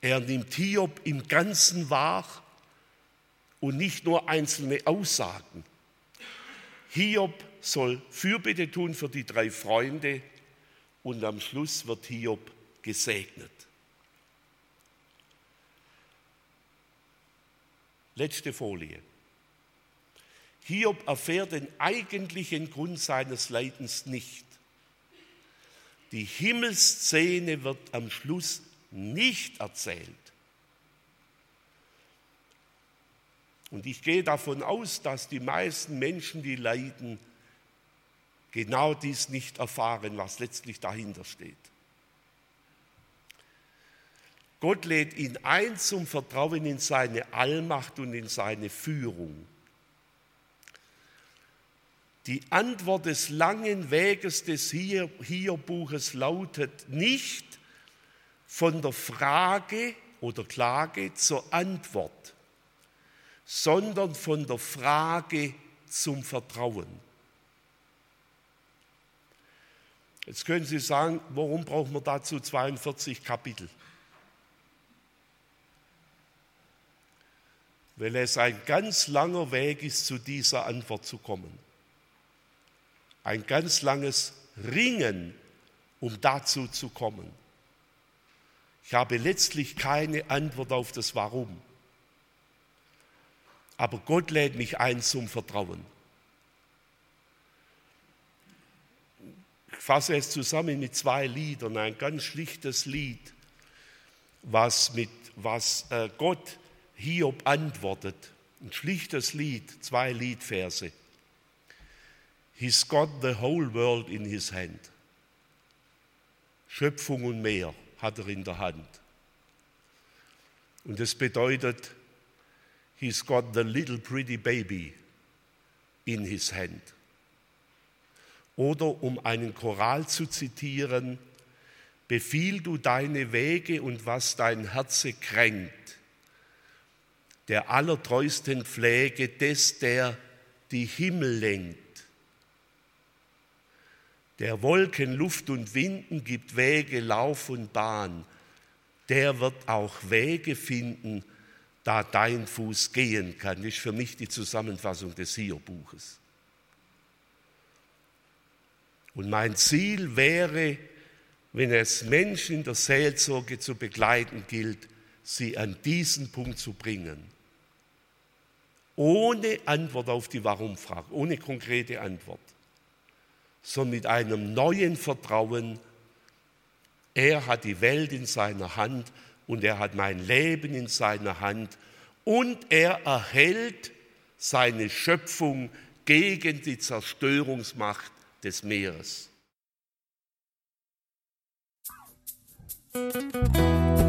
Er nimmt Hiob im Ganzen wahr und nicht nur einzelne Aussagen. Hiob soll Fürbitte tun für die drei Freunde und am Schluss wird Hiob gesegnet. Letzte Folie. Hiob erfährt den eigentlichen Grund seines Leidens nicht. Die Himmelsszene wird am Schluss nicht erzählt. Und ich gehe davon aus, dass die meisten Menschen, die leiden, genau dies nicht erfahren, was letztlich dahinter steht. Gott lädt ihn ein zum Vertrauen in seine Allmacht und in seine Führung. Die Antwort des langen Weges des Hierbuches lautet nicht von der Frage oder Klage zur Antwort, sondern von der Frage zum Vertrauen. Jetzt können Sie sagen, warum brauchen wir dazu 42 Kapitel? weil es ein ganz langer Weg ist, zu dieser Antwort zu kommen. Ein ganz langes Ringen, um dazu zu kommen. Ich habe letztlich keine Antwort auf das Warum. Aber Gott lädt mich ein zum Vertrauen. Ich fasse es zusammen mit zwei Liedern, ein ganz schlichtes Lied, was, mit, was äh, Gott Hiob antwortet. Ein schlichtes Lied, zwei Liedverse. He's got the whole world in his hand. Schöpfung und Meer hat er in der Hand. Und das bedeutet, he's got the little pretty baby in his hand. Oder um einen Choral zu zitieren, befiehl du deine Wege und was dein Herze kränkt, der allertreusten Pflege des, der die Himmel lenkt, der Wolken, Luft und Winden gibt Wege, Lauf und Bahn, der wird auch Wege finden, da dein Fuß gehen kann. Das ist für mich die Zusammenfassung des Hiob-Buches. Und mein Ziel wäre, wenn es Menschen der Seelsorge zu begleiten gilt, sie an diesen Punkt zu bringen. Ohne Antwort auf die Warum-Frage, ohne konkrete Antwort, sondern mit einem neuen Vertrauen. Er hat die Welt in seiner Hand und er hat mein Leben in seiner Hand und er erhält seine Schöpfung gegen die Zerstörungsmacht des Meeres.